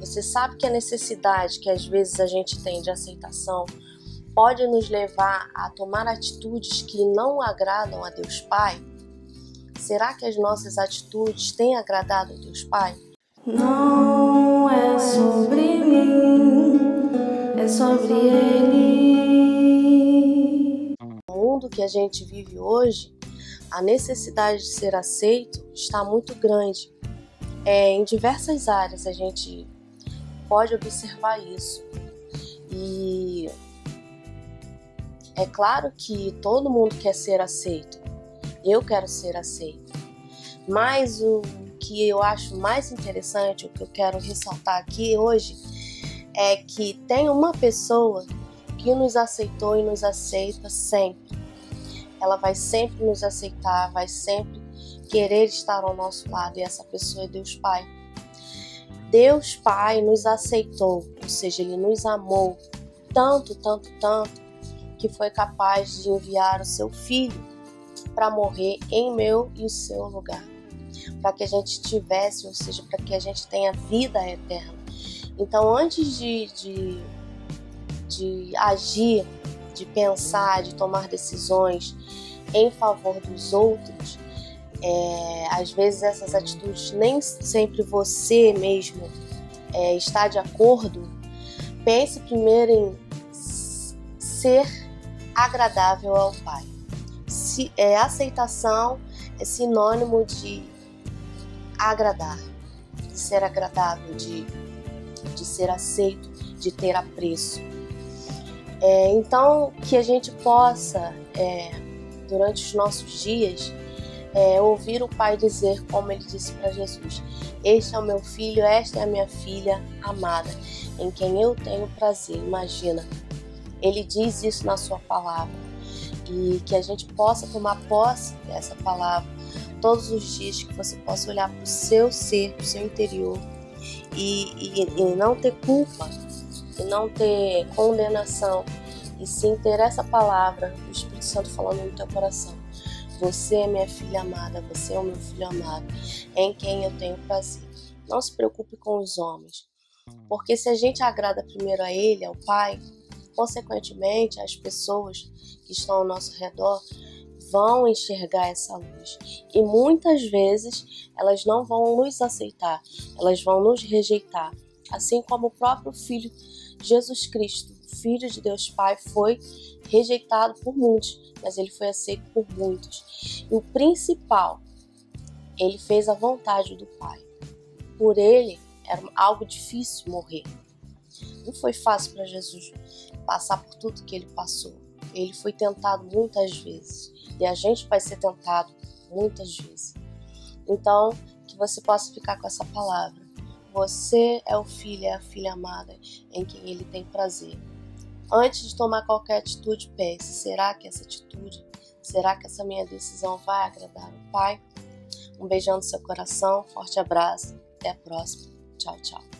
Você sabe que a necessidade que às vezes a gente tem de aceitação pode nos levar a tomar atitudes que não agradam a Deus Pai? Será que as nossas atitudes têm agradado a Deus Pai? Não é sobre mim, é sobre Ele. No mundo que a gente vive hoje, a necessidade de ser aceito está muito grande. É, em diversas áreas a gente pode observar isso. E é claro que todo mundo quer ser aceito. Eu quero ser aceito. Mas o que eu acho mais interessante, o que eu quero ressaltar aqui hoje, é que tem uma pessoa que nos aceitou e nos aceita sempre. Ela vai sempre nos aceitar, vai sempre querer estar ao nosso lado, e essa pessoa é Deus Pai. Deus Pai nos aceitou, ou seja, Ele nos amou tanto, tanto, tanto, que foi capaz de enviar o seu Filho para morrer em meu e o seu lugar, para que a gente tivesse, ou seja, para que a gente tenha vida eterna. Então, antes de, de, de agir, de pensar, de tomar decisões em favor dos outros, é, às vezes essas atitudes nem sempre você mesmo é, está de acordo. Pense primeiro em ser agradável ao Pai. Se, é, aceitação é sinônimo de agradar, de ser agradável, de, de ser aceito, de ter apreço. É, então, que a gente possa, é, durante os nossos dias, é, ouvir o Pai dizer, como ele disse para Jesus: Este é o meu filho, esta é a minha filha amada, em quem eu tenho prazer. Imagina, ele diz isso na Sua palavra e que a gente possa tomar posse dessa palavra todos os dias, que você possa olhar para o seu ser, para o seu interior e, e, e não ter culpa, e não ter condenação, e sim ter essa palavra do Espírito Santo falando no teu coração você é minha filha amada, você é o meu filho amado, em quem eu tenho prazer. Não se preocupe com os homens, porque se a gente agrada primeiro a Ele, ao Pai, consequentemente as pessoas que estão ao nosso redor vão enxergar essa luz. E muitas vezes elas não vão nos aceitar, elas vão nos rejeitar. Assim como o próprio Filho Jesus Cristo, Filho de Deus Pai, foi rejeitado por muitos, mas ele foi aceito por muitos. E o principal, ele fez a vontade do Pai. Por ele era algo difícil morrer. Não foi fácil para Jesus passar por tudo que ele passou. Ele foi tentado muitas vezes e a gente vai ser tentado muitas vezes. Então, que você possa ficar com essa palavra. Você é o filho, é a filha amada em quem ele tem prazer. Antes de tomar qualquer atitude, pense: será que essa atitude, será que essa minha decisão vai agradar o Pai? Um beijão no seu coração, forte abraço, até a próxima. Tchau, tchau.